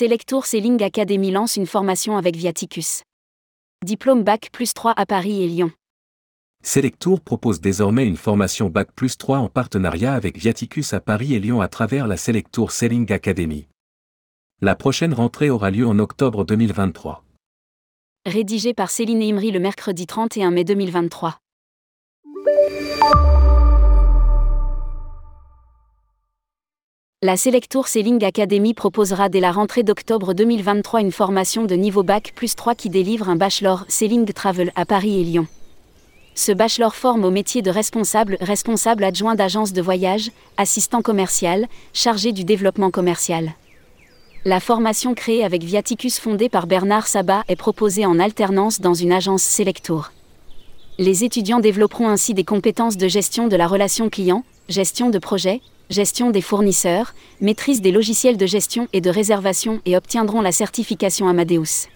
Selectour Selling Academy lance une formation avec Viaticus. Diplôme Bac plus 3 à Paris et Lyon. Selectour propose désormais une formation Bac plus 3 en partenariat avec Viaticus à Paris et Lyon à travers la Selectour Selling Academy. La prochaine rentrée aura lieu en octobre 2023. Rédigé par Céline Imri le mercredi 31 mai 2023. La Selectour Selling Academy proposera dès la rentrée d'octobre 2023 une formation de niveau Bac plus 3 qui délivre un bachelor Selling Travel à Paris et Lyon. Ce bachelor forme au métier de responsable, responsable adjoint d'agence de voyage, assistant commercial, chargé du développement commercial. La formation créée avec Viaticus fondée par Bernard Sabat est proposée en alternance dans une agence Selectour. Les étudiants développeront ainsi des compétences de gestion de la relation client, gestion de projet, gestion des fournisseurs, maîtrise des logiciels de gestion et de réservation et obtiendront la certification Amadeus.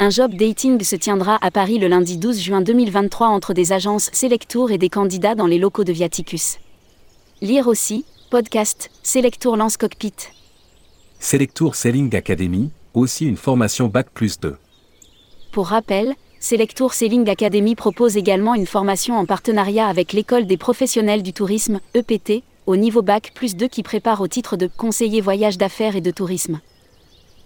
Un job dating se tiendra à Paris le lundi 12 juin 2023 entre des agences Selectour et des candidats dans les locaux de Viaticus. Lire aussi, podcast, Selectour lance cockpit. Selectour Selling Academy, aussi une formation Bac plus 2. Pour rappel, Selectour Selling Academy propose également une formation en partenariat avec l'École des professionnels du tourisme, EPT, au niveau Bac plus 2 qui prépare au titre de conseiller voyage d'affaires et de tourisme.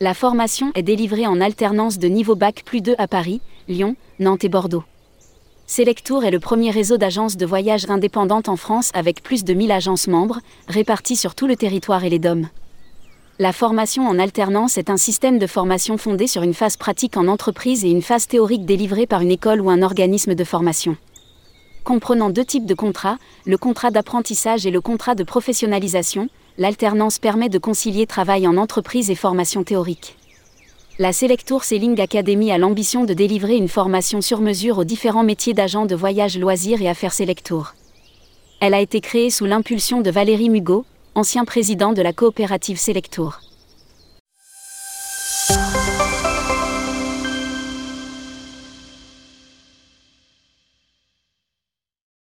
La formation est délivrée en alternance de niveau Bac plus 2 à Paris, Lyon, Nantes et Bordeaux. Selectour est le premier réseau d'agences de voyage indépendantes en France avec plus de 1000 agences membres, réparties sur tout le territoire et les DOM. La formation en alternance est un système de formation fondé sur une phase pratique en entreprise et une phase théorique délivrée par une école ou un organisme de formation comprenant deux types de contrats, le contrat d'apprentissage et le contrat de professionnalisation, l'alternance permet de concilier travail en entreprise et formation théorique. La Selectour Selling Academy a l'ambition de délivrer une formation sur mesure aux différents métiers d'agents de voyage loisirs et affaires Selectour. Elle a été créée sous l'impulsion de Valérie Mugot, ancien président de la coopérative Selectour.